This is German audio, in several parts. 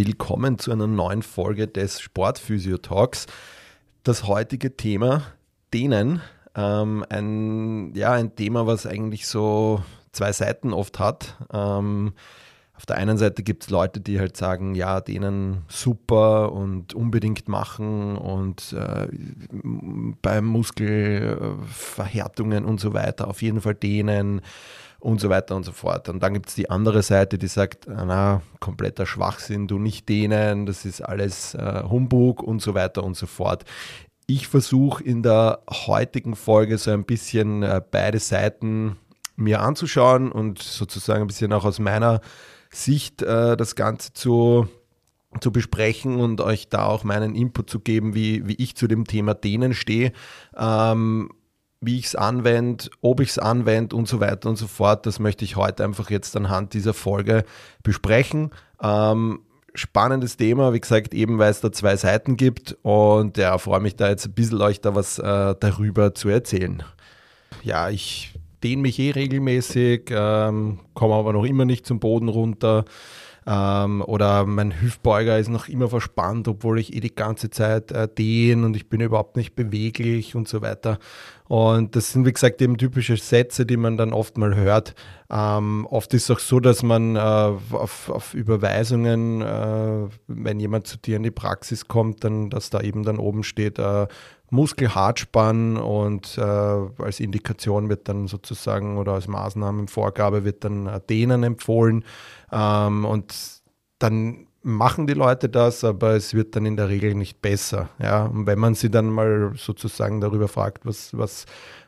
Willkommen zu einer neuen Folge des Sportphysio Talks. Das heutige Thema, denen, ähm, ein, ja, ein Thema, was eigentlich so zwei Seiten oft hat. Ähm, auf der einen Seite gibt es Leute, die halt sagen, ja, denen super und unbedingt machen und äh, bei Muskelverhärtungen und so weiter auf jeden Fall denen und so weiter und so fort. Und dann gibt es die andere Seite, die sagt, ah, na, kompletter Schwachsinn, du nicht denen, das ist alles äh, Humbug und so weiter und so fort. Ich versuche in der heutigen Folge so ein bisschen äh, beide Seiten mir anzuschauen und sozusagen ein bisschen auch aus meiner Sicht äh, das Ganze zu, zu besprechen und euch da auch meinen Input zu geben, wie, wie ich zu dem Thema denen stehe, ähm, wie ich es anwende, ob ich es anwende und so weiter und so fort. Das möchte ich heute einfach jetzt anhand dieser Folge besprechen. Ähm, spannendes Thema, wie gesagt, eben weil es da zwei Seiten gibt und ja, freue mich da jetzt ein bisschen euch da was äh, darüber zu erzählen. Ja, ich dehne mich eh regelmäßig, ähm, komme aber noch immer nicht zum Boden runter. Ähm, oder mein Hüftbeuger ist noch immer verspannt, obwohl ich eh die ganze Zeit äh, dehne und ich bin überhaupt nicht beweglich und so weiter. Und das sind, wie gesagt, eben typische Sätze, die man dann oft mal hört. Ähm, oft ist es auch so, dass man äh, auf, auf, Überweisungen, äh, wenn jemand zu dir in die Praxis kommt, dann, dass da eben dann oben steht, äh, Muskelhartspann und äh, als Indikation wird dann sozusagen oder als Maßnahmenvorgabe wird dann äh, Dehnen empfohlen. Ähm, und dann machen die Leute das, aber es wird dann in der Regel nicht besser. Ja? Und wenn man sie dann mal sozusagen darüber fragt, was, was,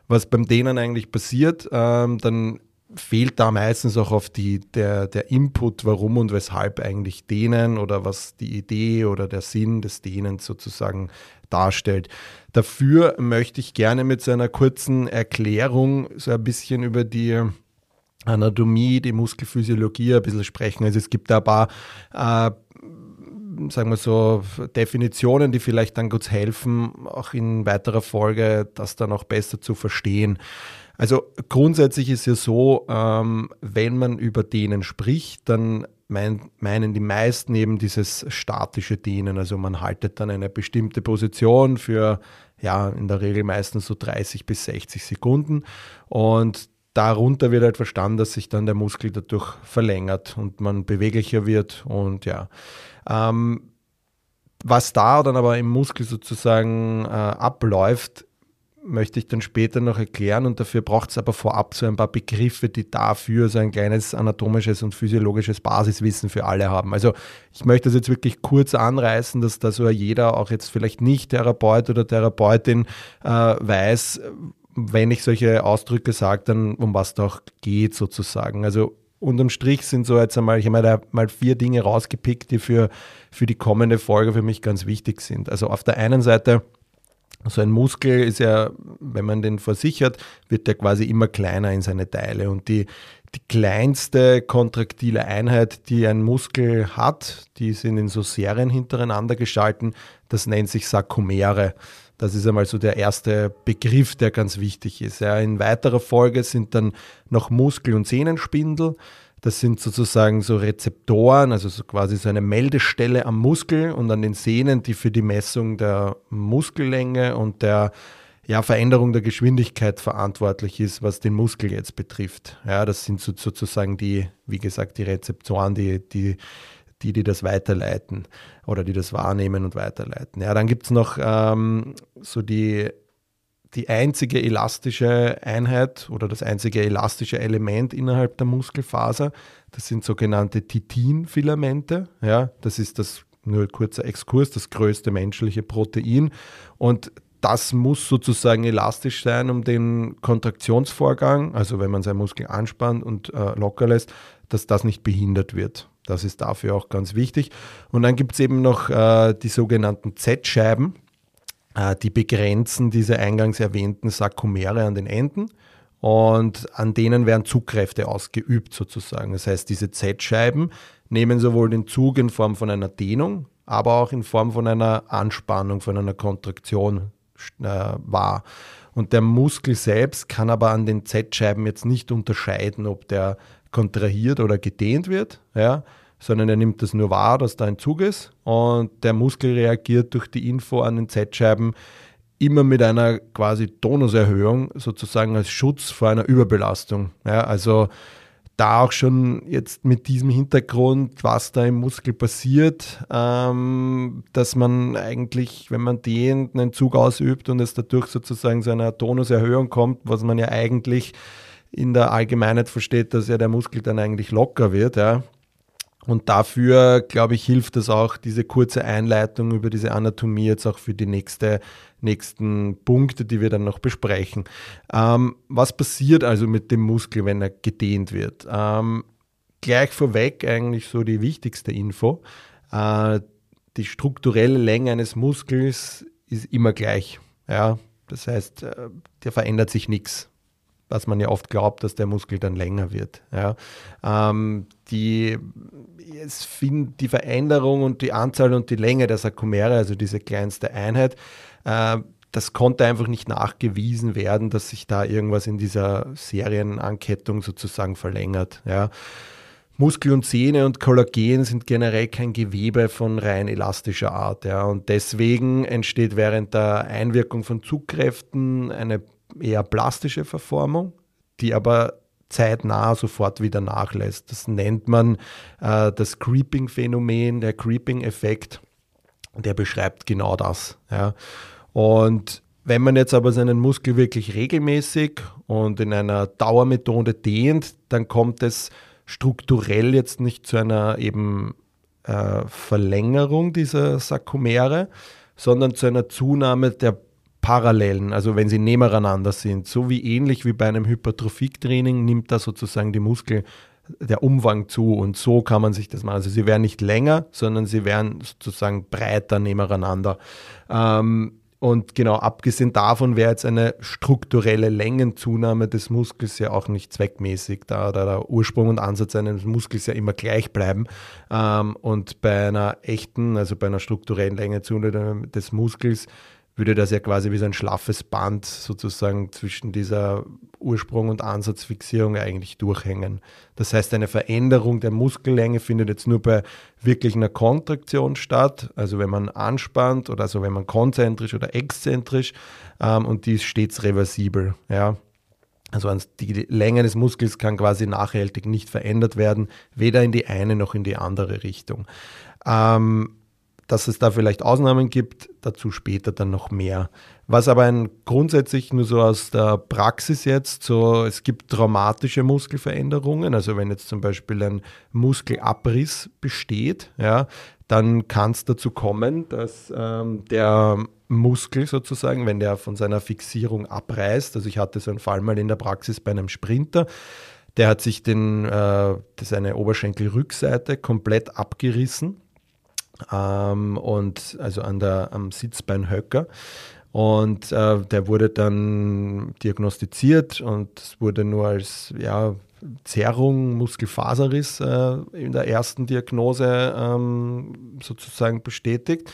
was beim Dehnen eigentlich passiert, ähm, dann fehlt da meistens auch auf die, der, der Input, warum und weshalb eigentlich Dehnen oder was die Idee oder der Sinn des Dehnens sozusagen darstellt. Dafür möchte ich gerne mit so einer kurzen Erklärung so ein bisschen über die Anatomie, die Muskelphysiologie ein bisschen sprechen. Also es gibt da ein paar, äh, sagen wir so, Definitionen, die vielleicht dann kurz helfen, auch in weiterer Folge das dann auch besser zu verstehen. Also grundsätzlich ist ja so, ähm, wenn man über Dehnen spricht, dann mein, meinen die meisten eben dieses statische Dehnen. Also man haltet dann eine bestimmte Position für ja in der Regel meistens so 30 bis 60 Sekunden und darunter wird halt verstanden, dass sich dann der Muskel dadurch verlängert und man beweglicher wird und ja. Ähm, was da dann aber im Muskel sozusagen äh, abläuft, möchte ich dann später noch erklären und dafür braucht es aber vorab so ein paar Begriffe, die dafür so ein kleines anatomisches und physiologisches Basiswissen für alle haben. Also ich möchte das jetzt wirklich kurz anreißen, dass da so jeder, auch jetzt vielleicht nicht Therapeut oder Therapeutin, äh, weiß, wenn ich solche Ausdrücke sage, dann um was da auch geht sozusagen. Also unterm Strich sind so jetzt einmal, ich habe da mal vier Dinge rausgepickt, die für, für die kommende Folge für mich ganz wichtig sind. Also auf der einen Seite, so ein Muskel ist ja, wenn man den versichert, wird der quasi immer kleiner in seine Teile. Und die, die kleinste kontraktile Einheit, die ein Muskel hat, die sind in so Serien hintereinander geschalten, das nennt sich Sarkomere. Das ist einmal so der erste Begriff, der ganz wichtig ist. Ja, in weiterer Folge sind dann noch Muskel- und Sehnenspindel. Das sind sozusagen so Rezeptoren, also so quasi so eine Meldestelle am Muskel und an den Sehnen, die für die Messung der Muskellänge und der ja, Veränderung der Geschwindigkeit verantwortlich ist, was den Muskel jetzt betrifft. Ja, das sind so, sozusagen die, wie gesagt, die Rezeptoren, die, die die, die das weiterleiten oder die das wahrnehmen und weiterleiten. Ja, dann gibt es noch ähm, so die, die einzige elastische Einheit oder das einzige elastische Element innerhalb der Muskelfaser. Das sind sogenannte Titinfilamente. Ja, das ist das, nur kurzer Exkurs, das größte menschliche Protein. Und das muss sozusagen elastisch sein, um den Kontraktionsvorgang, also wenn man seinen Muskel anspannt und äh, locker lässt, dass das nicht behindert wird. Das ist dafür auch ganz wichtig. Und dann gibt es eben noch äh, die sogenannten Z-Scheiben, äh, die begrenzen diese eingangs erwähnten Sarkomere an den Enden und an denen werden Zugkräfte ausgeübt sozusagen. Das heißt, diese Z-Scheiben nehmen sowohl den Zug in Form von einer Dehnung, aber auch in Form von einer Anspannung, von einer Kontraktion äh, wahr. Und der Muskel selbst kann aber an den Z-Scheiben jetzt nicht unterscheiden, ob der kontrahiert oder gedehnt wird, ja, sondern er nimmt das nur wahr, dass da ein Zug ist und der Muskel reagiert durch die Info an den Z-Scheiben immer mit einer quasi Tonuserhöhung sozusagen als Schutz vor einer Überbelastung. Ja, also da auch schon jetzt mit diesem Hintergrund, was da im Muskel passiert, ähm, dass man eigentlich, wenn man dehnt, einen Zug ausübt und es dadurch sozusagen zu einer Tonuserhöhung kommt, was man ja eigentlich in der Allgemeinheit versteht, dass ja der Muskel dann eigentlich locker wird, ja. Und dafür, glaube ich, hilft es auch, diese kurze Einleitung über diese Anatomie jetzt auch für die nächste, nächsten Punkte, die wir dann noch besprechen. Ähm, was passiert also mit dem Muskel, wenn er gedehnt wird? Ähm, gleich vorweg eigentlich so die wichtigste Info. Äh, die strukturelle Länge eines Muskels ist immer gleich. Ja? Das heißt, äh, der verändert sich nichts was man ja oft glaubt, dass der Muskel dann länger wird. Ja. Ähm, die, es find, die Veränderung und die Anzahl und die Länge der Sarkomere, also diese kleinste Einheit, äh, das konnte einfach nicht nachgewiesen werden, dass sich da irgendwas in dieser Serienankettung sozusagen verlängert. Ja. Muskel und Sehne und Kollagen sind generell kein Gewebe von rein elastischer Art. Ja. Und deswegen entsteht während der Einwirkung von Zugkräften eine eher plastische Verformung, die aber zeitnah sofort wieder nachlässt. Das nennt man äh, das Creeping-Phänomen, der Creeping-Effekt. Der beschreibt genau das. Ja. Und wenn man jetzt aber seinen Muskel wirklich regelmäßig und in einer Dauermethode dehnt, dann kommt es strukturell jetzt nicht zu einer eben äh, Verlängerung dieser Sarkomere, sondern zu einer Zunahme der Parallelen, also wenn sie nebeneinander sind, so wie ähnlich wie bei einem Hypertrophiktraining nimmt da sozusagen die Muskel der Umfang zu und so kann man sich das machen. Also sie werden nicht länger, sondern sie werden sozusagen breiter nebeneinander. Ähm, und genau, abgesehen davon wäre jetzt eine strukturelle Längenzunahme des Muskels ja auch nicht zweckmäßig, da, da der Ursprung und Ansatz eines Muskels ja immer gleich bleiben. Ähm, und bei einer echten, also bei einer strukturellen Längenzunahme des Muskels würde das ja quasi wie so ein schlaffes Band sozusagen zwischen dieser Ursprung- und Ansatzfixierung eigentlich durchhängen. Das heißt, eine Veränderung der Muskellänge findet jetzt nur bei wirklich einer Kontraktion statt, also wenn man anspannt oder also wenn man konzentrisch oder exzentrisch ähm, und die ist stets reversibel. Ja. Also die Länge des Muskels kann quasi nachhaltig nicht verändert werden, weder in die eine noch in die andere Richtung. Ähm, dass es da vielleicht Ausnahmen gibt, dazu später dann noch mehr. Was aber ein grundsätzlich nur so aus der Praxis jetzt, so es gibt traumatische Muskelveränderungen, also wenn jetzt zum Beispiel ein Muskelabriss besteht, ja, dann kann es dazu kommen, dass ähm, der Muskel sozusagen, wenn der von seiner Fixierung abreißt, also ich hatte so einen Fall mal in der Praxis bei einem Sprinter, der hat sich den, äh, seine Oberschenkelrückseite komplett abgerissen ähm, und also an der, am Sitzbeinhöcker. Und äh, der wurde dann diagnostiziert und es wurde nur als ja, Zerrung, Muskelfaserriss äh, in der ersten Diagnose ähm, sozusagen bestätigt.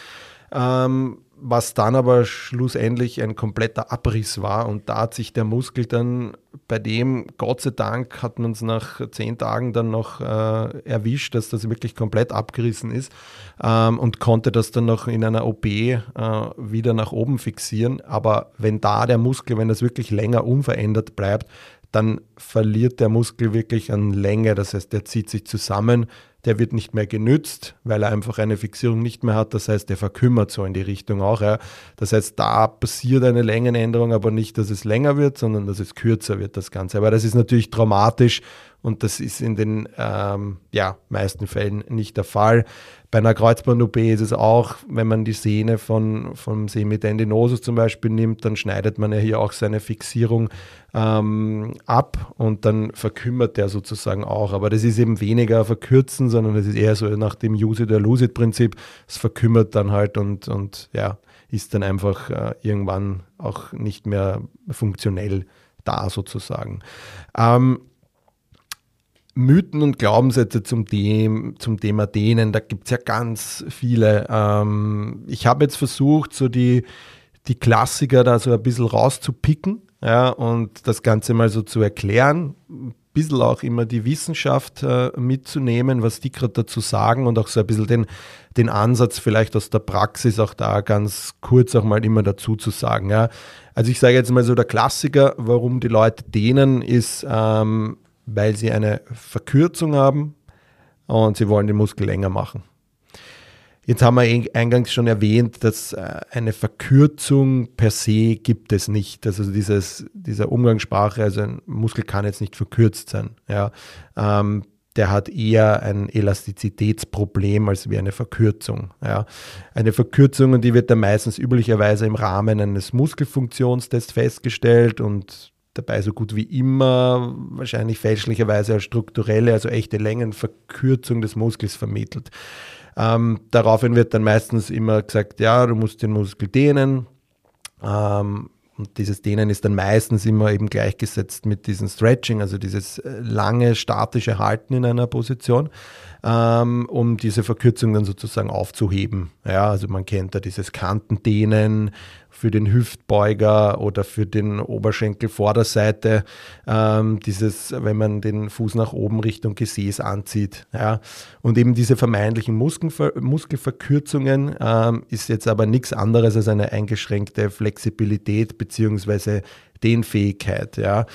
Ähm, was dann aber schlussendlich ein kompletter Abriss war. Und da hat sich der Muskel dann bei dem, Gott sei Dank, hat man es nach zehn Tagen dann noch äh, erwischt, dass das wirklich komplett abgerissen ist ähm, und konnte das dann noch in einer OP äh, wieder nach oben fixieren. Aber wenn da der Muskel, wenn das wirklich länger unverändert bleibt, dann verliert der Muskel wirklich an Länge. Das heißt, der zieht sich zusammen der wird nicht mehr genützt, weil er einfach eine Fixierung nicht mehr hat. Das heißt, der verkümmert so in die Richtung auch. Ja. Das heißt, da passiert eine Längenänderung, aber nicht, dass es länger wird, sondern dass es kürzer wird, das Ganze. Aber das ist natürlich traumatisch und das ist in den ähm, ja, meisten Fällen nicht der Fall. Bei einer Kreuzband-OP ist es auch, wenn man die Sehne von, vom Semitendinosus zum Beispiel nimmt, dann schneidet man ja hier auch seine Fixierung ähm, ab und dann verkümmert der sozusagen auch. Aber das ist eben weniger verkürzen, sondern das ist eher so nach dem Use it or lose it Prinzip. Es verkümmert dann halt und, und ja, ist dann einfach äh, irgendwann auch nicht mehr funktionell da sozusagen. Ähm, Mythen und Glaubenssätze zum, dem, zum Thema Dehnen, da gibt es ja ganz viele. Ähm, ich habe jetzt versucht, so die, die Klassiker da so ein bisschen rauszupicken ja, und das Ganze mal so zu erklären. Ein bisschen auch immer die Wissenschaft äh, mitzunehmen, was die gerade dazu sagen und auch so ein bisschen den, den Ansatz vielleicht aus der Praxis auch da ganz kurz auch mal immer dazu zu sagen. Ja. Also ich sage jetzt mal so, der Klassiker, warum die Leute dehnen, ist, ähm, weil sie eine Verkürzung haben und sie wollen den Muskel länger machen. Jetzt haben wir eingangs schon erwähnt, dass äh, eine Verkürzung per se gibt es nicht. Also dieses, dieser Umgangssprache, also ein Muskel kann jetzt nicht verkürzt sein. Ja. Ähm, der hat eher ein Elastizitätsproblem als wie eine Verkürzung. Ja. Eine Verkürzung, die wird dann meistens üblicherweise im Rahmen eines Muskelfunktionstests festgestellt und dabei so gut wie immer wahrscheinlich fälschlicherweise als strukturelle, also echte Längenverkürzung des Muskels vermittelt. Ähm, daraufhin wird dann meistens immer gesagt, ja, du musst den Muskel dehnen. Ähm, und dieses Dehnen ist dann meistens immer eben gleichgesetzt mit diesem Stretching, also dieses äh, lange statische Halten in einer Position, ähm, um diese Verkürzung dann sozusagen aufzuheben. Ja, also man kennt da dieses Kantendehnen für den Hüftbeuger oder für den Oberschenkelvorderseite, ähm, dieses, wenn man den Fuß nach oben Richtung Gesäß anzieht. Ja. Und eben diese vermeintlichen Muskelver Muskelverkürzungen ähm, ist jetzt aber nichts anderes als eine eingeschränkte Flexibilität bzw. Dehnfähigkeit. Ja.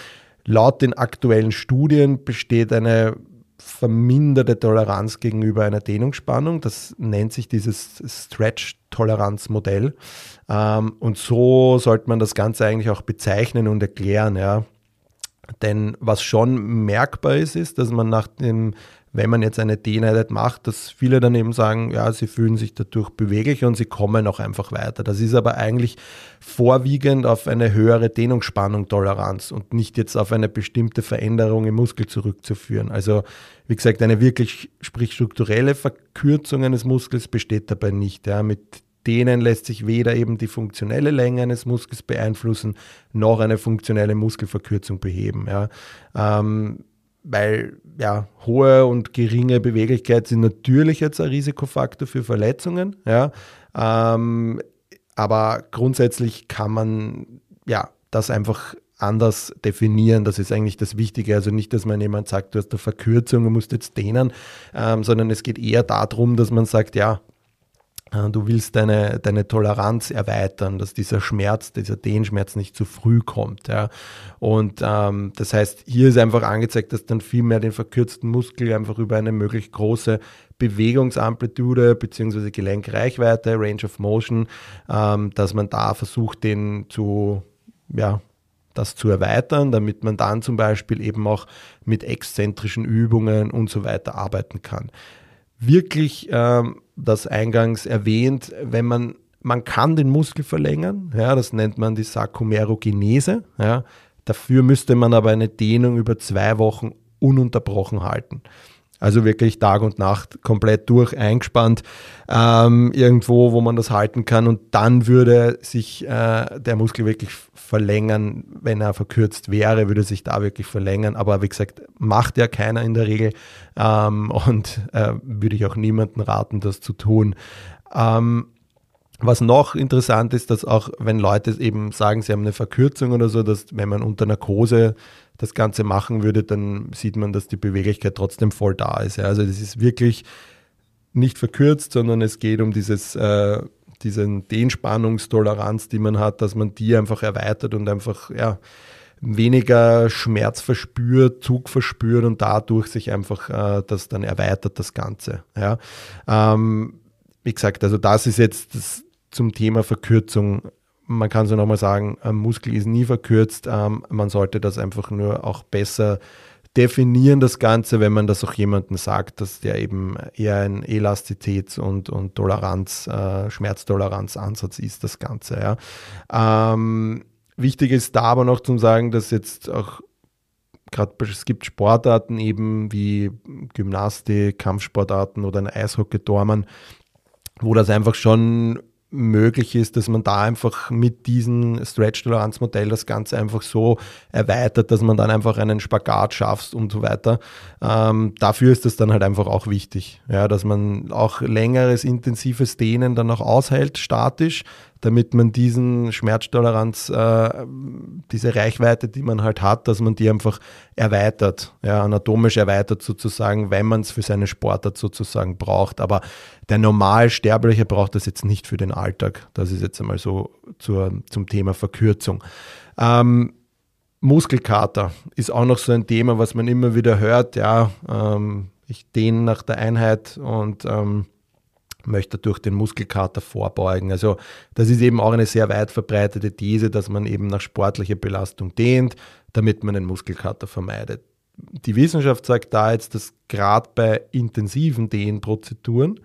Laut den aktuellen Studien besteht eine verminderte Toleranz gegenüber einer Dehnungsspannung. Das nennt sich dieses Stretch-Toleranzmodell. Ähm, und so sollte man das Ganze eigentlich auch bezeichnen und erklären. Ja. Denn was schon merkbar ist, ist, dass man nach dem wenn man jetzt eine Dehneinheit macht, dass viele dann eben sagen, ja, sie fühlen sich dadurch beweglich und sie kommen auch einfach weiter. Das ist aber eigentlich vorwiegend auf eine höhere Dehnungsspannung Toleranz und nicht jetzt auf eine bestimmte Veränderung im Muskel zurückzuführen. Also wie gesagt, eine wirklich sprich strukturelle Verkürzung eines Muskels besteht dabei nicht. Ja. Mit Dehnen lässt sich weder eben die funktionelle Länge eines Muskels beeinflussen, noch eine funktionelle Muskelverkürzung beheben. Ja. Ähm, weil ja, hohe und geringe Beweglichkeit sind natürlich jetzt ein Risikofaktor für Verletzungen. Ja. Ähm, aber grundsätzlich kann man ja das einfach anders definieren. Das ist eigentlich das Wichtige. Also nicht, dass man jemand sagt, du hast eine Verkürzung, du musst jetzt dehnen, ähm, sondern es geht eher darum, dass man sagt, ja, Du willst deine, deine Toleranz erweitern, dass dieser Schmerz, dieser Dehnschmerz nicht zu früh kommt. Ja. Und ähm, das heißt, hier ist einfach angezeigt, dass dann viel mehr den verkürzten Muskel einfach über eine möglichst große Bewegungsamplitude bzw. Gelenkreichweite, Range of Motion, ähm, dass man da versucht, den zu, ja, das zu erweitern, damit man dann zum Beispiel eben auch mit exzentrischen Übungen und so weiter arbeiten kann. Wirklich ähm, das eingangs erwähnt, wenn man, man kann den Muskel verlängern, ja, das nennt man die Sarkomerogenese, ja, dafür müsste man aber eine Dehnung über zwei Wochen ununterbrochen halten. Also wirklich Tag und Nacht komplett durch eingespannt, ähm, irgendwo, wo man das halten kann. Und dann würde sich äh, der Muskel wirklich verlängern, wenn er verkürzt wäre, würde sich da wirklich verlängern. Aber wie gesagt, macht ja keiner in der Regel ähm, und äh, würde ich auch niemandem raten, das zu tun. Ähm, was noch interessant ist, dass auch wenn Leute eben sagen, sie haben eine Verkürzung oder so, dass wenn man unter Narkose das Ganze machen würde, dann sieht man, dass die Beweglichkeit trotzdem voll da ist. Ja. Also das ist wirklich nicht verkürzt, sondern es geht um dieses, äh, diesen Dehnspannungstoleranz, die man hat, dass man die einfach erweitert und einfach ja, weniger Schmerz verspürt, Zug verspürt und dadurch sich einfach äh, das dann erweitert, das Ganze. Ja. Ähm, wie gesagt, also das ist jetzt das, zum Thema Verkürzung man kann so nochmal sagen, ein Muskel ist nie verkürzt. Ähm, man sollte das einfach nur auch besser definieren das Ganze, wenn man das auch jemandem sagt, dass der eben eher ein Elastizitäts- und, und Toleranz, äh, Schmerztoleranzansatz ist, das Ganze. Ja. Ähm, wichtig ist da aber noch zu sagen, dass jetzt auch gerade es gibt Sportarten eben wie Gymnastik, Kampfsportarten oder ein Eishockey-Dormann, wo das einfach schon möglich ist, dass man da einfach mit diesem Stretch-Toleranz-Modell das Ganze einfach so erweitert, dass man dann einfach einen Spagat schafft und so weiter. Ähm, dafür ist das dann halt einfach auch wichtig, ja, dass man auch längeres, intensives Dehnen dann auch aushält, statisch, damit man diesen Schmerztoleranz, äh, diese Reichweite, die man halt hat, dass man die einfach erweitert, ja, anatomisch erweitert sozusagen, wenn man es für seine Sportart sozusagen braucht. Aber der Normalsterbliche braucht das jetzt nicht für den Alltag. Das ist jetzt einmal so zur, zum Thema Verkürzung. Ähm, Muskelkater ist auch noch so ein Thema, was man immer wieder hört. Ja, ähm, ich dehne nach der Einheit und ähm, möchte durch den Muskelkater vorbeugen. Also das ist eben auch eine sehr weit verbreitete These, dass man eben nach sportlicher Belastung dehnt, damit man den Muskelkater vermeidet. Die Wissenschaft sagt da jetzt, dass gerade bei intensiven Dehnprozeduren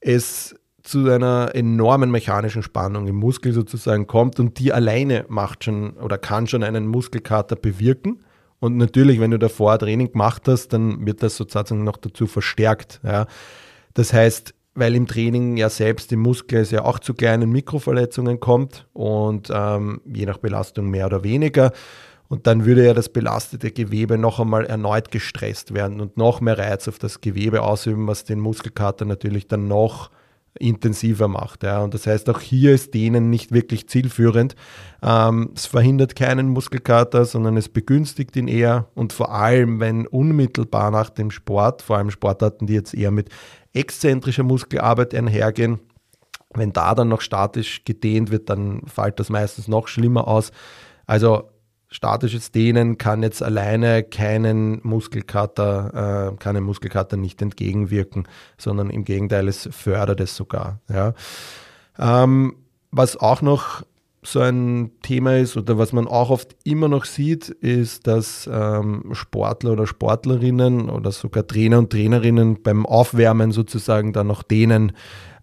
es zu einer enormen mechanischen Spannung im Muskel sozusagen kommt und die alleine macht schon oder kann schon einen Muskelkater bewirken. Und natürlich, wenn du davor Training gemacht hast, dann wird das sozusagen noch dazu verstärkt. Ja. Das heißt, weil im Training ja selbst im Muskel es ja auch zu kleinen Mikroverletzungen kommt und ähm, je nach Belastung mehr oder weniger. Und dann würde ja das belastete Gewebe noch einmal erneut gestresst werden und noch mehr Reiz auf das Gewebe ausüben, was den Muskelkater natürlich dann noch intensiver macht. Ja. Und das heißt, auch hier ist Dehnen nicht wirklich zielführend. Ähm, es verhindert keinen Muskelkater, sondern es begünstigt ihn eher. Und vor allem, wenn unmittelbar nach dem Sport, vor allem Sportarten, die jetzt eher mit exzentrischer Muskelarbeit einhergehen. Wenn da dann noch statisch gedehnt wird, dann fällt das meistens noch schlimmer aus. Also statisches Dehnen kann jetzt alleine keinen Muskelkater, äh, keinen Muskelkater nicht entgegenwirken, sondern im Gegenteil, es fördert es sogar. Ja. Ähm, was auch noch so ein Thema ist oder was man auch oft immer noch sieht, ist, dass ähm, Sportler oder Sportlerinnen oder sogar Trainer und Trainerinnen beim Aufwärmen sozusagen dann noch dehnen.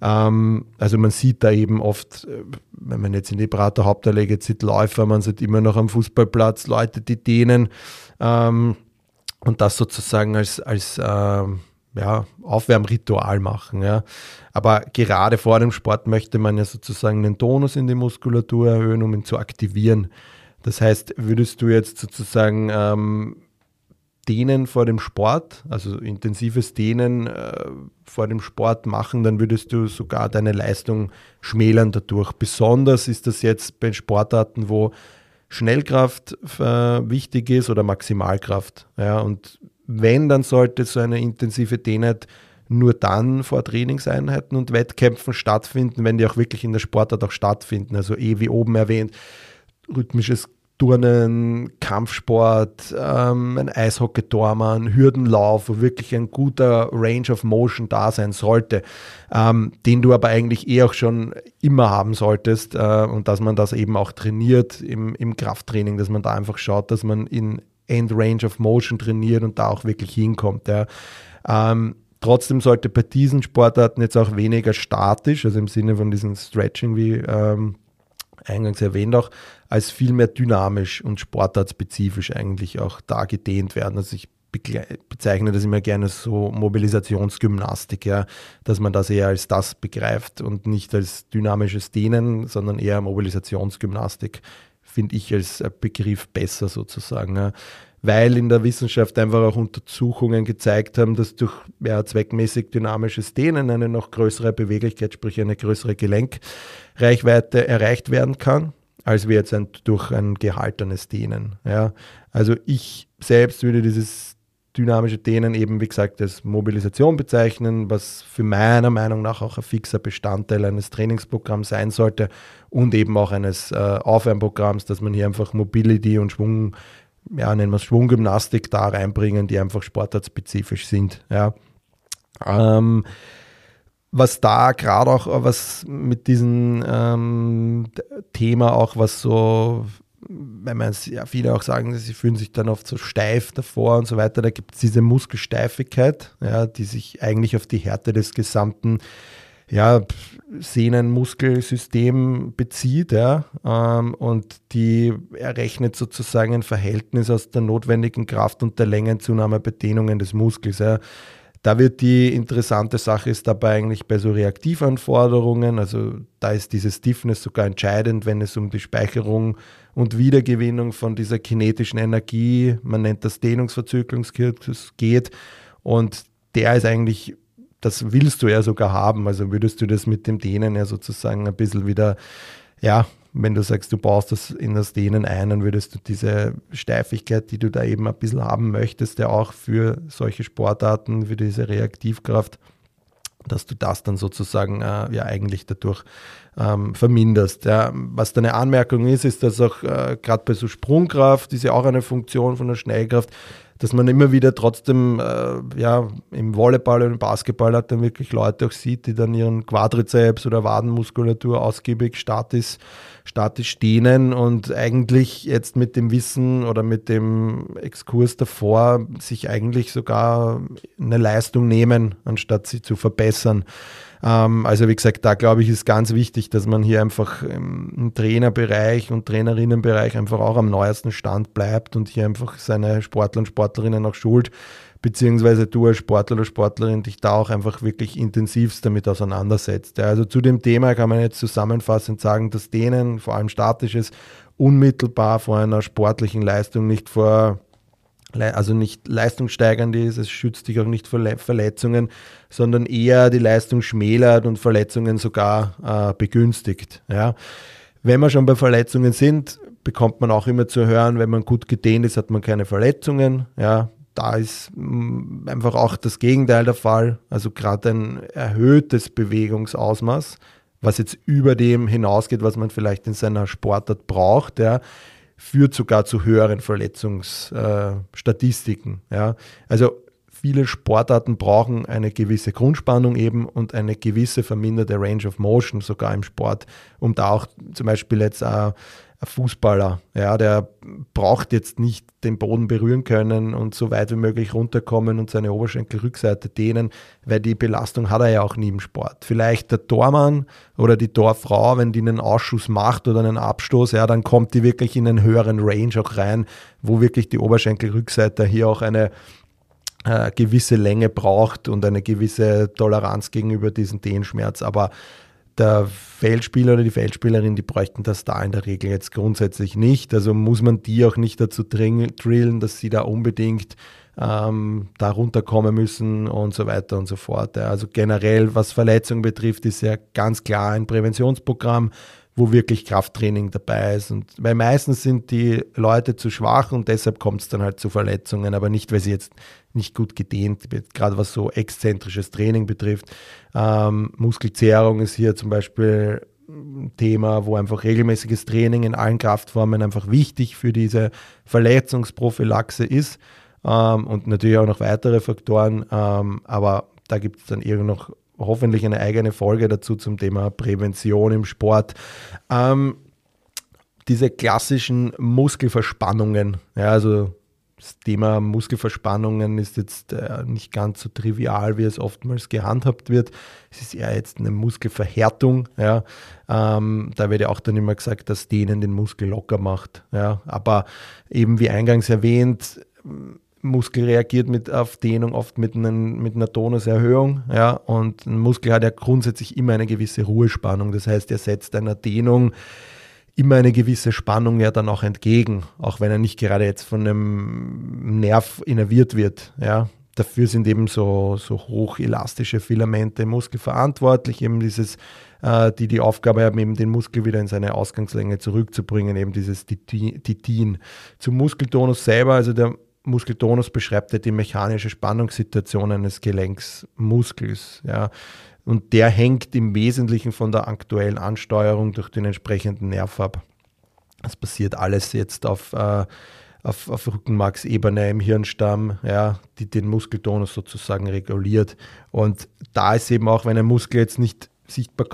Ähm, also man sieht da eben oft, äh, wenn man jetzt in die Prater Hauptallee sieht, Läufer, man sieht immer noch am Fußballplatz Leute, die dehnen ähm, und das sozusagen als, als ähm, ja, Aufwärmritual machen. Ja. Aber gerade vor dem Sport möchte man ja sozusagen den Tonus in die Muskulatur erhöhen, um ihn zu aktivieren. Das heißt, würdest du jetzt sozusagen ähm, Dehnen vor dem Sport, also intensives Dehnen äh, vor dem Sport machen, dann würdest du sogar deine Leistung schmälern dadurch. Besonders ist das jetzt bei Sportarten, wo Schnellkraft äh, wichtig ist oder Maximalkraft. Ja, und wenn, dann sollte so eine intensive Dehnheit nur dann vor Trainingseinheiten und Wettkämpfen stattfinden, wenn die auch wirklich in der Sportart auch stattfinden. Also eh wie oben erwähnt, rhythmisches Turnen, Kampfsport, ähm, ein Eishockey-Tormann, Hürdenlauf, wo wirklich ein guter Range of Motion da sein sollte, ähm, den du aber eigentlich eh auch schon immer haben solltest äh, und dass man das eben auch trainiert im, im Krafttraining, dass man da einfach schaut, dass man in End Range of Motion trainiert und da auch wirklich hinkommt. Ja. Ähm, trotzdem sollte bei diesen Sportarten jetzt auch weniger statisch, also im Sinne von diesem Stretching, wie ähm, eingangs erwähnt auch, als viel mehr dynamisch und sportartspezifisch eigentlich auch da gedehnt werden. Also ich bezeichne das immer gerne so Mobilisationsgymnastik, ja, dass man das eher als das begreift und nicht als dynamisches Dehnen, sondern eher Mobilisationsgymnastik finde ich als Begriff besser sozusagen. Weil in der Wissenschaft einfach auch Untersuchungen gezeigt haben, dass durch ja, zweckmäßig dynamisches Dehnen eine noch größere Beweglichkeit, sprich eine größere Gelenkreichweite erreicht werden kann, als wir jetzt ein, durch ein gehaltenes Dehnen. Ja. Also ich selbst würde dieses dynamische Dehnen eben, wie gesagt, als Mobilisation bezeichnen, was für meiner Meinung nach auch ein fixer Bestandteil eines Trainingsprogramms sein sollte und eben auch eines äh, Aufwärmprogramms, dass man hier einfach Mobility und Schwung, ja, nennen wir es Schwunggymnastik da reinbringen, die einfach sportartspezifisch sind. Ja. Ähm, was da gerade auch, was mit diesem ähm, Thema auch, was so wenn man ja, viele auch sagen, sie fühlen sich dann oft so steif davor und so weiter, da gibt es diese Muskelsteifigkeit, ja, die sich eigentlich auf die Härte des gesamten ja, Sehnenmuskelsystem bezieht, ja, ähm, und die errechnet sozusagen ein Verhältnis aus der notwendigen Kraft und der Längenzunahme bei des Muskels. Ja. Da wird die interessante Sache ist dabei eigentlich bei so Reaktivanforderungen, also da ist diese Stiffness sogar entscheidend, wenn es um die Speicherung und Wiedergewinnung von dieser kinetischen Energie, man nennt das Dehnungsverzögerungskurs, geht. Und der ist eigentlich, das willst du ja sogar haben. Also würdest du das mit dem Dehnen ja sozusagen ein bisschen wieder, ja, wenn du sagst, du baust das in das Dehnen ein, dann würdest du diese Steifigkeit, die du da eben ein bisschen haben möchtest, ja auch für solche Sportarten, für diese Reaktivkraft, dass du das dann sozusagen äh, ja eigentlich dadurch ähm, verminderst. Ja. Was deine Anmerkung ist, ist, dass auch äh, gerade bei so Sprungkraft, ist ja auch eine Funktion von der Schnellkraft, dass man immer wieder trotzdem, äh, ja, im Volleyball und im Basketball hat dann wirklich Leute auch sieht, die dann ihren Quadrizeps oder Wadenmuskulatur ausgiebig statisch, statisch dehnen und eigentlich jetzt mit dem Wissen oder mit dem Exkurs davor sich eigentlich sogar eine Leistung nehmen, anstatt sie zu verbessern. Ähm, also wie gesagt, da glaube ich, ist ganz wichtig, dass man hier einfach im Trainerbereich und Trainerinnenbereich einfach auch am neuesten Stand bleibt und hier einfach seine Sportler und Sportlerinnen auch schult, beziehungsweise du als Sportler oder Sportlerin dich da auch einfach wirklich intensivst damit auseinandersetzt. Also zu dem Thema kann man jetzt zusammenfassend sagen, dass denen, vor allem statisches, unmittelbar vor einer sportlichen Leistung nicht vor also nicht leistungssteigernd ist, es schützt dich auch nicht vor Verletzungen, sondern eher die Leistung schmälert und Verletzungen sogar äh, begünstigt. Ja. Wenn wir schon bei Verletzungen sind, bekommt man auch immer zu hören, wenn man gut gedehnt ist, hat man keine Verletzungen. Ja. Da ist mm, einfach auch das Gegenteil der Fall. Also gerade ein erhöhtes Bewegungsausmaß, was jetzt über dem hinausgeht, was man vielleicht in seiner Sportart braucht, ja, führt sogar zu höheren Verletzungsstatistiken. Äh, ja. Also viele Sportarten brauchen eine gewisse Grundspannung eben und eine gewisse verminderte Range of Motion sogar im Sport, um da auch zum Beispiel jetzt äh, Fußballer, ja, der braucht jetzt nicht den Boden berühren können und so weit wie möglich runterkommen und seine Oberschenkelrückseite dehnen, weil die Belastung hat er ja auch nie im Sport. Vielleicht der Tormann oder die Torfrau, wenn die einen Ausschuss macht oder einen Abstoß, ja, dann kommt die wirklich in einen höheren Range auch rein, wo wirklich die Oberschenkelrückseite hier auch eine äh, gewisse Länge braucht und eine gewisse Toleranz gegenüber diesem Dehnschmerz. Aber der Feldspieler oder die Feldspielerin, die bräuchten das da in der Regel jetzt grundsätzlich nicht. Also muss man die auch nicht dazu drillen, dass sie da unbedingt ähm, da runterkommen müssen und so weiter und so fort. Also generell, was Verletzungen betrifft, ist ja ganz klar ein Präventionsprogramm, wo wirklich Krafttraining dabei ist. Und weil meistens sind die Leute zu schwach und deshalb kommt es dann halt zu Verletzungen, aber nicht, weil sie jetzt nicht gut gedehnt, wird, gerade was so exzentrisches Training betrifft. Ähm, Muskelzehrung ist hier zum Beispiel ein Thema, wo einfach regelmäßiges Training in allen Kraftformen einfach wichtig für diese Verletzungsprophylaxe ist. Ähm, und natürlich auch noch weitere Faktoren, ähm, aber da gibt es dann irgend noch hoffentlich eine eigene Folge dazu zum Thema Prävention im Sport. Ähm, diese klassischen Muskelverspannungen, ja, also das Thema Muskelverspannungen ist jetzt äh, nicht ganz so trivial, wie es oftmals gehandhabt wird. Es ist eher jetzt eine Muskelverhärtung. Ja. Ähm, da wird ja auch dann immer gesagt, dass Dehnen den Muskel locker macht. Ja. Aber eben wie eingangs erwähnt, Muskel reagiert mit, auf Dehnung oft mit, einen, mit einer Tonuserhöhung. Ja. Und ein Muskel hat ja grundsätzlich immer eine gewisse Ruhespannung. Das heißt, er setzt einer Dehnung immer eine gewisse Spannung ja dann auch entgegen, auch wenn er nicht gerade jetzt von einem Nerv innerviert wird. Ja. Dafür sind eben so, so hochelastische Filamente im Muskel verantwortlich, eben dieses, äh, die die Aufgabe haben, eben den Muskel wieder in seine Ausgangslänge zurückzubringen, eben dieses Titin. Zum Muskeltonus selber, also der Muskeltonus beschreibt ja die mechanische Spannungssituation eines Gelenksmuskels. Ja. Und der hängt im Wesentlichen von der aktuellen Ansteuerung durch den entsprechenden Nerv ab. Das passiert alles jetzt auf, äh, auf, auf Rückenmarksebene im Hirnstamm, ja, die den Muskeltonus sozusagen reguliert. Und da ist eben auch, wenn ein Muskel jetzt nicht sichtbar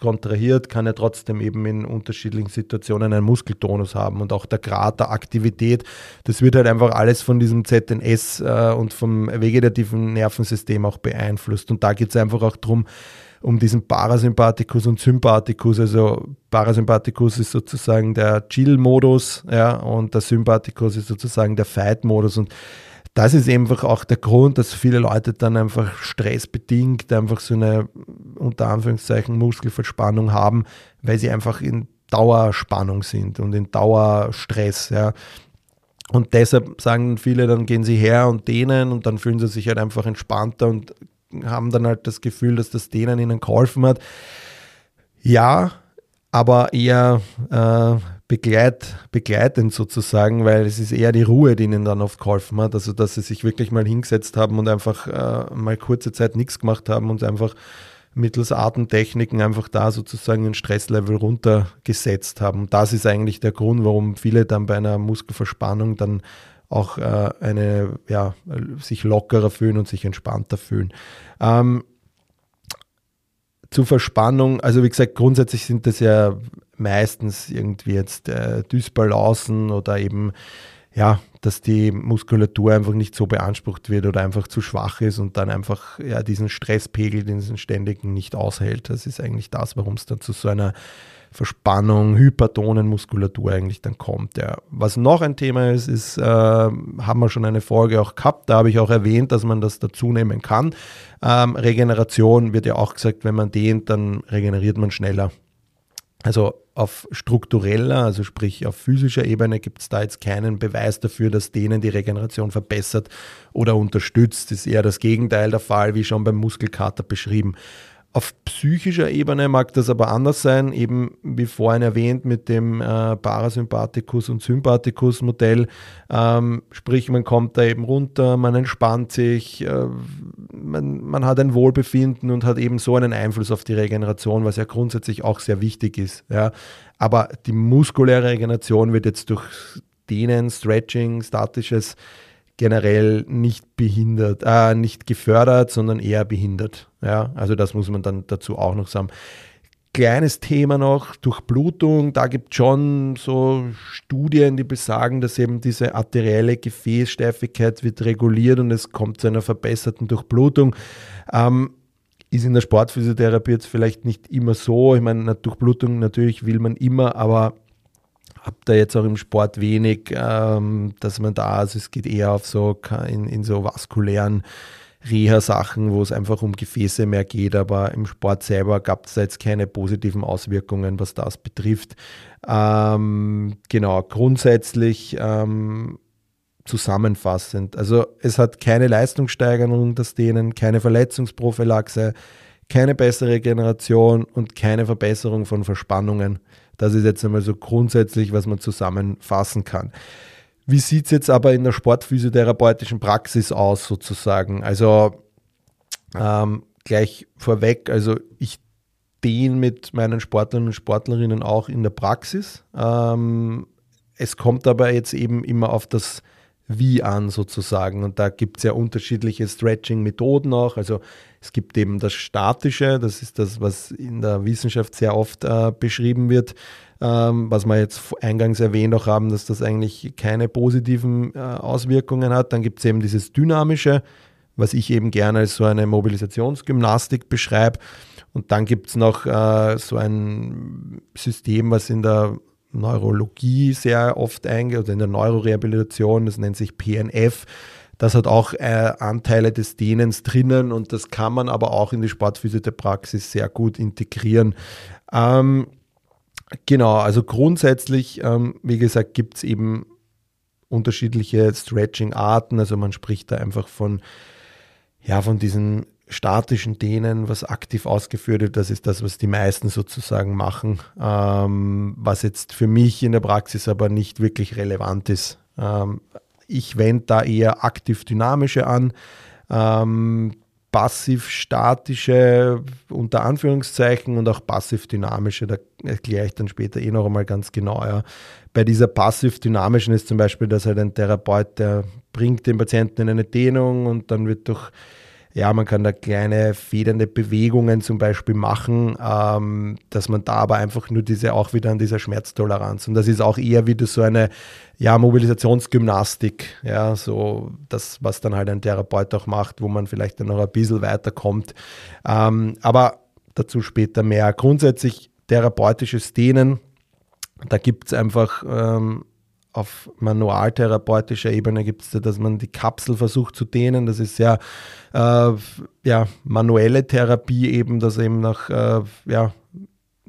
kontrahiert, kann er trotzdem eben in unterschiedlichen Situationen einen Muskeltonus haben und auch der Grad der Aktivität, das wird halt einfach alles von diesem ZNS äh, und vom vegetativen Nervensystem auch beeinflusst. Und da geht es einfach auch darum, um diesen Parasympathikus und Sympathikus. Also Parasympathikus ist sozusagen der Chill-Modus ja, und der Sympathikus ist sozusagen der Fight-Modus. Und das ist einfach auch der Grund, dass viele Leute dann einfach stressbedingt einfach so eine unter Anführungszeichen Muskelverspannung haben, weil sie einfach in Dauerspannung sind und in Dauerstress. Ja. Und deshalb sagen viele, dann gehen sie her und dehnen und dann fühlen sie sich halt einfach entspannter und haben dann halt das Gefühl, dass das denen ihnen geholfen hat. Ja, aber eher äh, begleit, begleitend sozusagen, weil es ist eher die Ruhe, die ihnen dann oft geholfen hat. Also, dass sie sich wirklich mal hingesetzt haben und einfach äh, mal kurze Zeit nichts gemacht haben und einfach mittels Atemtechniken einfach da sozusagen den Stresslevel runtergesetzt haben. Das ist eigentlich der Grund, warum viele dann bei einer Muskelverspannung dann auch äh, eine, ja, sich lockerer fühlen und sich entspannter fühlen. Ähm, zur Verspannung, also wie gesagt, grundsätzlich sind das ja meistens irgendwie jetzt äh, Dysbalancen oder eben, ja, dass die Muskulatur einfach nicht so beansprucht wird oder einfach zu schwach ist und dann einfach ja, diesen Stresspegel, diesen ständigen nicht aushält. Das ist eigentlich das, warum es dann zu so einer Verspannung, hypertonen Muskulatur eigentlich dann kommt. Ja. Was noch ein Thema ist, ist, äh, haben wir schon eine Folge auch gehabt, da habe ich auch erwähnt, dass man das dazu nehmen kann. Ähm, Regeneration wird ja auch gesagt, wenn man dehnt, dann regeneriert man schneller. Also auf struktureller, also sprich auf physischer Ebene gibt es da jetzt keinen Beweis dafür, dass denen die Regeneration verbessert oder unterstützt. Das ist eher das Gegenteil der Fall, wie schon beim Muskelkater beschrieben. Auf psychischer Ebene mag das aber anders sein, eben wie vorhin erwähnt mit dem äh, Parasympathikus und Sympathikus Modell. Ähm, sprich, man kommt da eben runter, man entspannt sich, äh, man, man, hat ein Wohlbefinden und hat eben so einen Einfluss auf die Regeneration, was ja grundsätzlich auch sehr wichtig ist. Ja. Aber die muskuläre Regeneration wird jetzt durch Dehnen, Stretching, statisches generell nicht behindert, äh, nicht gefördert, sondern eher behindert. Ja, also das muss man dann dazu auch noch sagen. Kleines Thema noch, Durchblutung. Da gibt es schon so Studien, die besagen, dass eben diese arterielle Gefäßsteifigkeit wird reguliert und es kommt zu einer verbesserten Durchblutung. Ähm, ist in der Sportphysiotherapie jetzt vielleicht nicht immer so. Ich meine, Durchblutung natürlich will man immer, aber habe da jetzt auch im Sport wenig, ähm, dass man da, also es geht eher auf so in, in so vaskulären Reha-Sachen, wo es einfach um Gefäße mehr geht, aber im Sport selber gab es jetzt keine positiven Auswirkungen, was das betrifft. Ähm, genau, grundsätzlich ähm, zusammenfassend. Also es hat keine Leistungssteigerung das Dehnen, keine Verletzungsprophylaxe, keine bessere Generation und keine Verbesserung von Verspannungen. Das ist jetzt einmal so grundsätzlich, was man zusammenfassen kann. Wie sieht es jetzt aber in der sportphysiotherapeutischen Praxis aus, sozusagen? Also ähm, gleich vorweg, also ich dehne mit meinen Sportlern und Sportlerinnen auch in der Praxis. Ähm, es kommt aber jetzt eben immer auf das Wie an, sozusagen. Und da gibt es ja unterschiedliche Stretching-Methoden auch. Also es gibt eben das Statische, das ist das, was in der Wissenschaft sehr oft äh, beschrieben wird, ähm, was wir jetzt eingangs erwähnt auch haben, dass das eigentlich keine positiven äh, Auswirkungen hat. Dann gibt es eben dieses Dynamische, was ich eben gerne als so eine Mobilisationsgymnastik beschreibe. Und dann gibt es noch äh, so ein System, was in der Neurologie sehr oft eingeht, oder in der Neurorehabilitation, das nennt sich PNF. Das hat auch äh, Anteile des Dehnens drinnen und das kann man aber auch in die Sportphysiotherapie-Praxis sehr gut integrieren. Ähm, genau, also grundsätzlich, ähm, wie gesagt, gibt es eben unterschiedliche Stretching-Arten. Also man spricht da einfach von, ja, von diesen statischen Dehnen, was aktiv ausgeführt wird. Das ist das, was die meisten sozusagen machen, ähm, was jetzt für mich in der Praxis aber nicht wirklich relevant ist. Ähm, ich wende da eher aktiv-dynamische an. Ähm, passiv-statische unter Anführungszeichen und auch passiv-dynamische, da erkläre ich dann später eh noch einmal ganz genau. Ja. Bei dieser passiv-dynamischen ist zum Beispiel, dass halt ein Therapeut, der bringt den Patienten in eine Dehnung und dann wird durch ja, man kann da kleine federnde Bewegungen zum Beispiel machen, ähm, dass man da aber einfach nur diese auch wieder an dieser Schmerztoleranz und das ist auch eher wieder so eine ja, Mobilisationsgymnastik, ja, so das, was dann halt ein Therapeut auch macht, wo man vielleicht dann noch ein bisschen weiterkommt. Ähm, aber dazu später mehr. Grundsätzlich therapeutisches Dehnen, da gibt es einfach ähm, auf manualtherapeutischer Ebene gibt es da, dass man die Kapsel versucht zu dehnen. Das ist ja, äh, ja manuelle Therapie eben, dass eben nach äh, ja,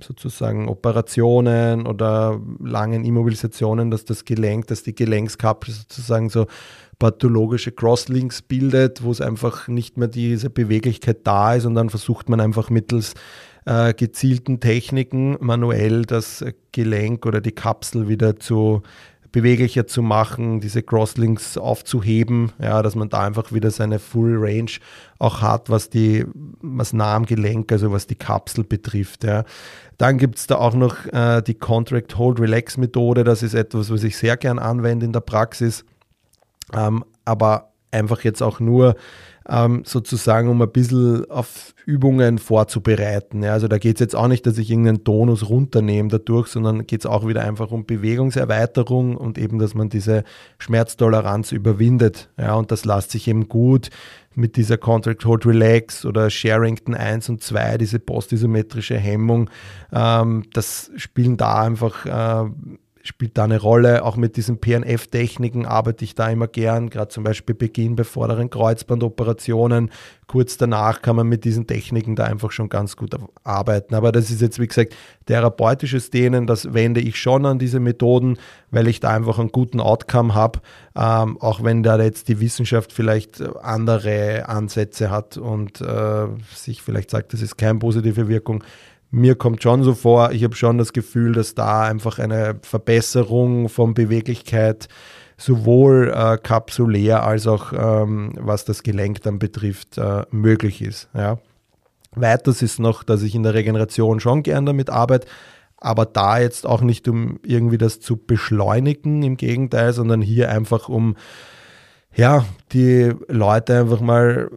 sozusagen Operationen oder langen Immobilisationen, dass das Gelenk, dass die Gelenkskapsel sozusagen so pathologische Crosslinks bildet, wo es einfach nicht mehr diese Beweglichkeit da ist und dann versucht man einfach mittels äh, gezielten Techniken manuell das Gelenk oder die Kapsel wieder zu beweglicher zu machen, diese Crosslinks aufzuheben, ja, dass man da einfach wieder seine Full Range auch hat, was die, was nah am Gelenk, also was die Kapsel betrifft. Ja. Dann gibt es da auch noch äh, die Contract Hold Relax Methode, das ist etwas, was ich sehr gern anwende in der Praxis, ähm, aber einfach jetzt auch nur ähm, sozusagen, um ein bisschen auf Übungen vorzubereiten. Ja, also da geht es jetzt auch nicht, dass ich irgendeinen Tonus runternehme dadurch, sondern geht es auch wieder einfach um Bewegungserweiterung und eben, dass man diese Schmerztoleranz überwindet. Ja, und das lässt sich eben gut mit dieser Contract Hold Relax oder Sharrington 1 und 2, diese postisometrische Hemmung, ähm, das spielen da einfach äh, spielt da eine Rolle. Auch mit diesen PNF-Techniken arbeite ich da immer gern, gerade zum Beispiel Beginn bei vorderen Kreuzbandoperationen. Kurz danach kann man mit diesen Techniken da einfach schon ganz gut arbeiten. Aber das ist jetzt, wie gesagt, therapeutisches Dehnen, das wende ich schon an diese Methoden, weil ich da einfach einen guten Outcome habe, ähm, auch wenn da jetzt die Wissenschaft vielleicht andere Ansätze hat und äh, sich vielleicht sagt, das ist keine positive Wirkung mir kommt schon so vor, ich habe schon das Gefühl, dass da einfach eine Verbesserung von Beweglichkeit sowohl äh, kapsulär als auch ähm, was das Gelenk dann betrifft, äh, möglich ist. Ja. Weiters ist noch, dass ich in der Regeneration schon gern damit arbeite, aber da jetzt auch nicht um irgendwie das zu beschleunigen, im Gegenteil, sondern hier einfach um ja, die Leute einfach mal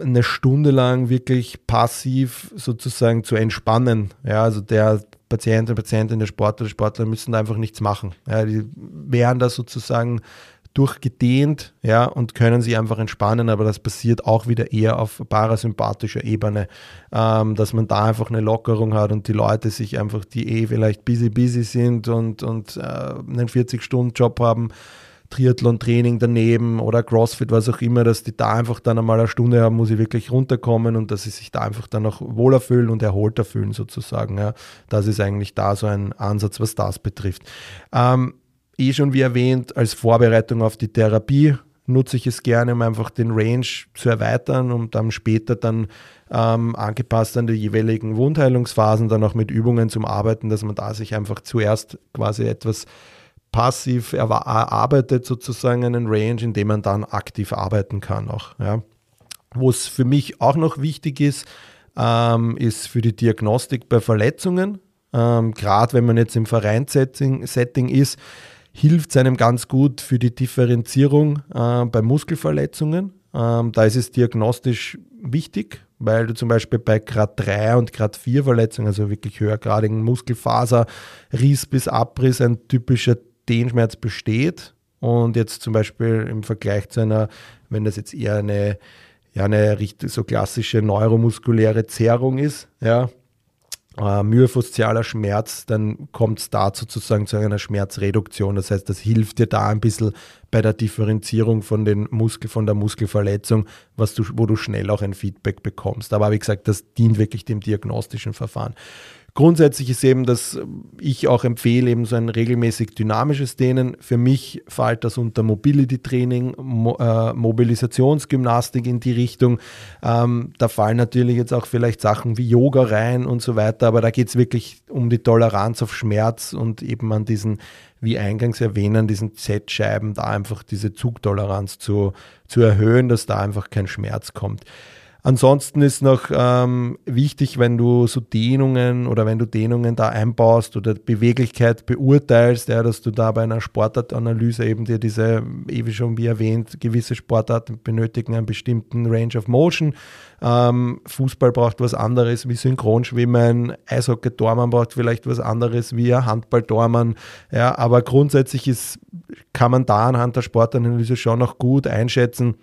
eine Stunde lang wirklich passiv sozusagen zu entspannen. Ja, also der Patient, der Patientin, der Sportler, der Sportler müssen da einfach nichts machen. Ja, die werden da sozusagen durchgedehnt, ja, und können sich einfach entspannen, aber das passiert auch wieder eher auf parasympathischer Ebene, ähm, dass man da einfach eine Lockerung hat und die Leute sich einfach, die eh vielleicht busy, busy sind und, und äh, einen 40-Stunden-Job haben, Triathlon-Training daneben oder Crossfit, was auch immer, dass die da einfach dann einmal eine Stunde haben, muss ich wirklich runterkommen und dass sie sich da einfach dann auch wohler fühlen und erholter fühlen sozusagen. Ja. Das ist eigentlich da so ein Ansatz, was das betrifft. Ähm, eh schon wie erwähnt, als Vorbereitung auf die Therapie nutze ich es gerne, um einfach den Range zu erweitern und dann später dann ähm, angepasst an die jeweiligen Wundheilungsphasen dann auch mit Übungen zum Arbeiten, dass man da sich einfach zuerst quasi etwas passiv erarbeitet sozusagen einen Range, in dem man dann aktiv arbeiten kann auch. Ja. Wo es für mich auch noch wichtig ist, ähm, ist für die Diagnostik bei Verletzungen. Ähm, Gerade wenn man jetzt im Vereinssetting Setting ist, hilft es einem ganz gut für die Differenzierung äh, bei Muskelverletzungen. Ähm, da ist es diagnostisch wichtig, weil du zum Beispiel bei Grad 3 und Grad 4 Verletzungen, also wirklich höhergradigen Muskelfaser, Riss bis Abriss, ein typischer Dehnschmerz besteht und jetzt zum Beispiel im Vergleich zu einer, wenn das jetzt eher eine, ja, eine richtig so klassische neuromuskuläre Zerrung ist, ja, äh, myofaszialer Schmerz, dann kommt es da sozusagen zu einer Schmerzreduktion. Das heißt, das hilft dir da ein bisschen bei der Differenzierung von, den Muskel, von der Muskelverletzung, was du, wo du schnell auch ein Feedback bekommst. Aber wie gesagt, das dient wirklich dem diagnostischen Verfahren. Grundsätzlich ist eben, dass ich auch empfehle, eben so ein regelmäßig dynamisches Dehnen. Für mich fällt das unter Mobility Training, Mo äh, Mobilisationsgymnastik in die Richtung. Ähm, da fallen natürlich jetzt auch vielleicht Sachen wie Yoga rein und so weiter, aber da geht es wirklich um die Toleranz auf Schmerz und eben an diesen, wie eingangs erwähnen, diesen Z-Scheiben da einfach diese Zugtoleranz zu, zu erhöhen, dass da einfach kein Schmerz kommt. Ansonsten ist noch ähm, wichtig, wenn du so Dehnungen oder wenn du Dehnungen da einbaust oder Beweglichkeit beurteilst, ja, dass du da bei einer Sportartanalyse eben dir diese, ewig schon wie erwähnt, gewisse Sportarten benötigen einen bestimmten Range of Motion. Ähm, Fußball braucht was anderes wie Synchronschwimmen, Eishockey-Dormann braucht vielleicht was anderes wie Handball-Dormann. Ja, aber grundsätzlich ist, kann man da anhand der Sportanalyse schon noch gut einschätzen,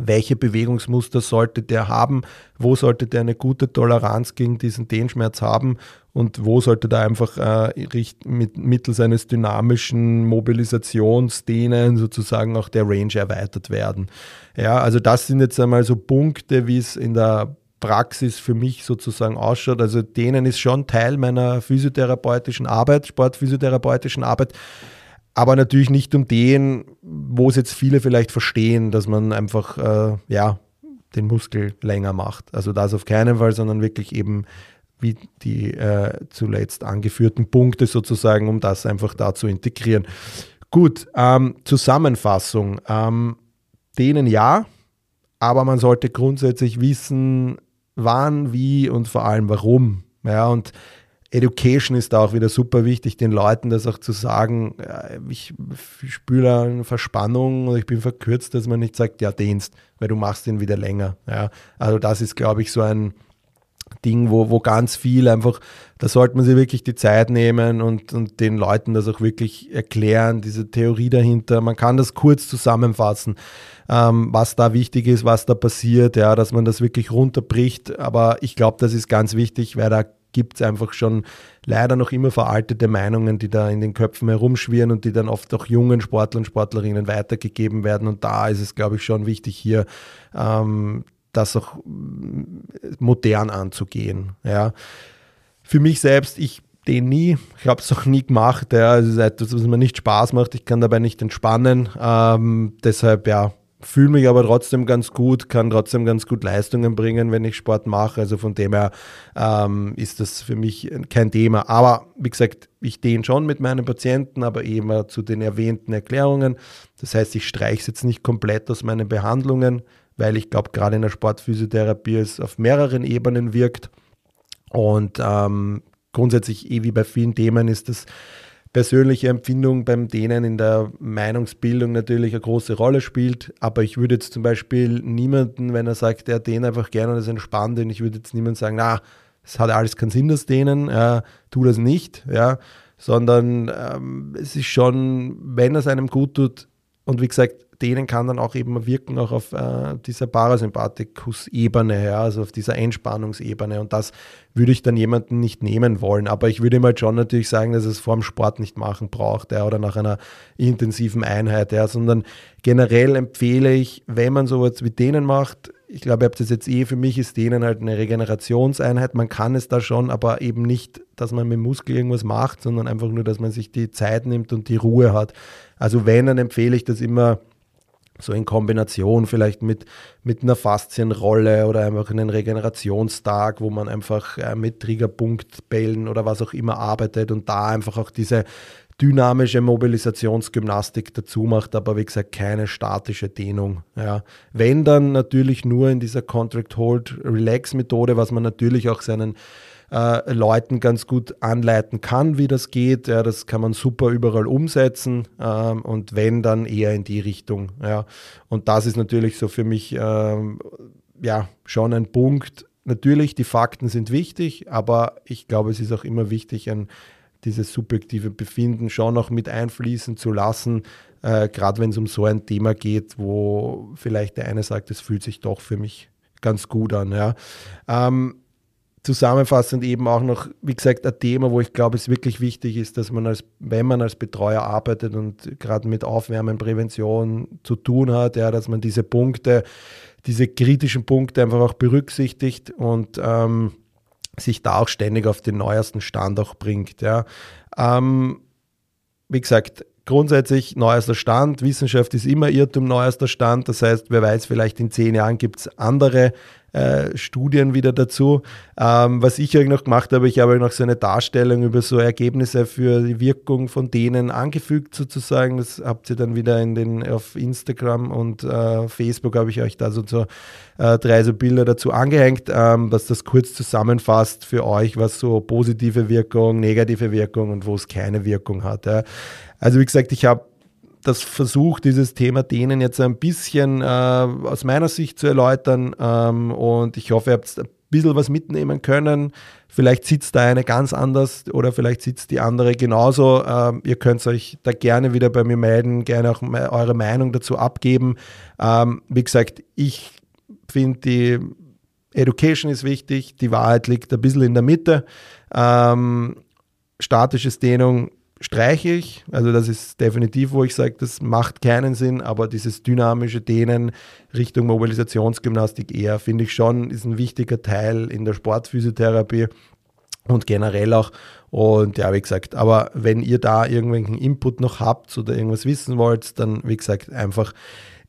welche Bewegungsmuster sollte der haben, wo sollte der eine gute Toleranz gegen diesen Dehnschmerz haben und wo sollte der einfach äh, mit, mittels eines dynamischen Mobilisationsdehnen sozusagen auch der Range erweitert werden. Ja, also das sind jetzt einmal so Punkte, wie es in der Praxis für mich sozusagen ausschaut. Also denen ist schon Teil meiner physiotherapeutischen Arbeit, sportphysiotherapeutischen Arbeit aber natürlich nicht um den, wo es jetzt viele vielleicht verstehen, dass man einfach äh, ja, den Muskel länger macht. Also das auf keinen Fall, sondern wirklich eben wie die äh, zuletzt angeführten Punkte sozusagen, um das einfach da zu integrieren. Gut, ähm, Zusammenfassung. Ähm, denen ja, aber man sollte grundsätzlich wissen, wann, wie und vor allem warum. Ja, und Education ist da auch wieder super wichtig, den Leuten das auch zu sagen, ich spüre eine Verspannung und ich bin verkürzt, dass man nicht sagt, ja, Dienst, weil du machst den wieder länger. Ja, also das ist, glaube ich, so ein Ding, wo, wo ganz viel einfach, da sollte man sich wirklich die Zeit nehmen und, und den Leuten das auch wirklich erklären, diese Theorie dahinter. Man kann das kurz zusammenfassen, ähm, was da wichtig ist, was da passiert, ja, dass man das wirklich runterbricht. Aber ich glaube, das ist ganz wichtig, weil da gibt es einfach schon leider noch immer veraltete Meinungen, die da in den Köpfen herumschwirren und die dann oft auch jungen Sportlern und Sportlerinnen weitergegeben werden. Und da ist es, glaube ich, schon wichtig, hier ähm, das auch mm, modern anzugehen. Ja. Für mich selbst, ich den nie. Ich habe es auch nie gemacht. Ja. Es ist etwas, was mir nicht Spaß macht. Ich kann dabei nicht entspannen. Ähm, deshalb, ja, fühle mich aber trotzdem ganz gut, kann trotzdem ganz gut Leistungen bringen, wenn ich Sport mache. Also von dem her ähm, ist das für mich kein Thema. Aber wie gesagt, ich dehne schon mit meinen Patienten, aber eben zu den erwähnten Erklärungen. Das heißt, ich streiche es jetzt nicht komplett aus meinen Behandlungen, weil ich glaube, gerade in der Sportphysiotherapie es auf mehreren Ebenen wirkt. Und ähm, grundsätzlich, eh wie bei vielen Themen, ist das persönliche Empfindung beim Dehnen in der Meinungsbildung natürlich eine große Rolle spielt. Aber ich würde jetzt zum Beispiel niemanden, wenn er sagt, er dehnt einfach gerne und ist entspannt, und ich würde jetzt niemanden sagen, na, es hat alles keinen Sinn, das Dehnen, äh, tu das nicht, ja, sondern ähm, es ist schon, wenn es einem gut tut, und wie gesagt, denen kann dann auch eben wirken, auch auf äh, dieser Parasympathikus-Ebene, ja, also auf dieser Entspannungsebene. Und das würde ich dann jemanden nicht nehmen wollen. Aber ich würde mal schon natürlich sagen, dass es vor dem Sport nicht machen braucht ja, oder nach einer intensiven Einheit, ja, sondern generell empfehle ich, wenn man sowas wie denen macht, ich glaube, ihr habt das jetzt eh, für mich ist denen halt eine Regenerationseinheit. Man kann es da schon, aber eben nicht, dass man mit dem Muskel irgendwas macht, sondern einfach nur, dass man sich die Zeit nimmt und die Ruhe hat. Also wenn, dann empfehle ich das immer so in Kombination vielleicht mit, mit einer Faszienrolle oder einfach einen Regenerationstag, wo man einfach äh, mit Triggerpunktbällen oder was auch immer arbeitet und da einfach auch diese dynamische Mobilisationsgymnastik dazu macht, aber wie gesagt keine statische Dehnung. Ja. Wenn dann natürlich nur in dieser Contract Hold Relax Methode, was man natürlich auch seinen äh, Leuten ganz gut anleiten kann, wie das geht. Ja, das kann man super überall umsetzen ähm, und wenn, dann eher in die Richtung. Ja. Und das ist natürlich so für mich ähm, ja, schon ein Punkt. Natürlich, die Fakten sind wichtig, aber ich glaube, es ist auch immer wichtig, ein, dieses subjektive Befinden schon auch mit einfließen zu lassen, äh, gerade wenn es um so ein Thema geht, wo vielleicht der eine sagt, es fühlt sich doch für mich ganz gut an. Ja. Ähm, zusammenfassend eben auch noch, wie gesagt, ein Thema, wo ich glaube, es wirklich wichtig ist, dass man als, wenn man als Betreuer arbeitet und gerade mit Aufwärmen, Prävention zu tun hat, ja, dass man diese Punkte, diese kritischen Punkte einfach auch berücksichtigt und ähm, sich da auch ständig auf den neuesten Stand auch bringt. Ja. Ähm, wie gesagt, grundsätzlich neuester Stand. Wissenschaft ist immer Irrtum, neuester Stand. Das heißt, wer weiß, vielleicht in zehn Jahren gibt es andere äh, Studien wieder dazu. Ähm, was ich euch noch gemacht habe, ich habe euch noch so eine Darstellung über so Ergebnisse für die Wirkung von denen angefügt sozusagen. Das habt ihr dann wieder in den, auf Instagram und äh, Facebook habe ich euch da so, so äh, drei so Bilder dazu angehängt, ähm, was das kurz zusammenfasst für euch, was so positive Wirkung, negative Wirkung und wo es keine Wirkung hat. Ja. Also wie gesagt, ich habe das versucht, dieses Thema denen jetzt ein bisschen äh, aus meiner Sicht zu erläutern. Ähm, und ich hoffe, ihr habt ein bisschen was mitnehmen können. Vielleicht sitzt da eine ganz anders oder vielleicht sitzt die andere genauso. Ähm, ihr könnt euch da gerne wieder bei mir melden, gerne auch eure Meinung dazu abgeben. Ähm, wie gesagt, ich finde die Education ist wichtig, die Wahrheit liegt ein bisschen in der Mitte. Ähm, statische Dehnung streiche ich. Also das ist definitiv, wo ich sage, das macht keinen Sinn, aber dieses dynamische Dehnen Richtung Mobilisationsgymnastik eher, finde ich schon, ist ein wichtiger Teil in der Sportphysiotherapie und generell auch. Und ja, wie gesagt, aber wenn ihr da irgendwelchen Input noch habt oder irgendwas wissen wollt, dann wie gesagt einfach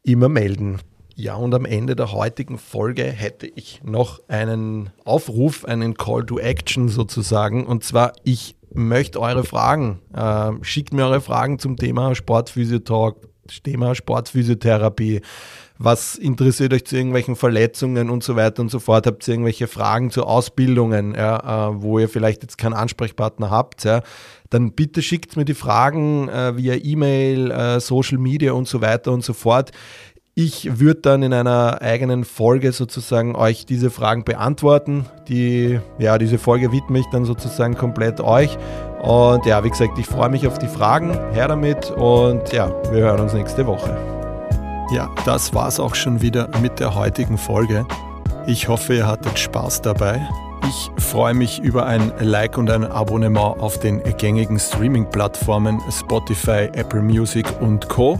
immer melden. Ja, und am Ende der heutigen Folge hätte ich noch einen Aufruf, einen Call to Action sozusagen. Und zwar, ich möchte eure Fragen. Äh, schickt mir eure Fragen zum Thema Sportphysiotalk, Thema Sportphysiotherapie. Was interessiert euch zu irgendwelchen Verletzungen und so weiter und so fort? Habt ihr irgendwelche Fragen zu Ausbildungen, ja, äh, wo ihr vielleicht jetzt keinen Ansprechpartner habt? Ja? Dann bitte schickt mir die Fragen äh, via E-Mail, äh, Social Media und so weiter und so fort. Ich würde dann in einer eigenen Folge sozusagen euch diese Fragen beantworten. Die, ja, diese Folge widme ich dann sozusagen komplett euch. Und ja, wie gesagt, ich freue mich auf die Fragen. Her damit und ja, wir hören uns nächste Woche. Ja, das war's auch schon wieder mit der heutigen Folge. Ich hoffe, ihr hattet Spaß dabei. Ich freue mich über ein Like und ein Abonnement auf den gängigen Streaming-Plattformen Spotify, Apple Music und Co.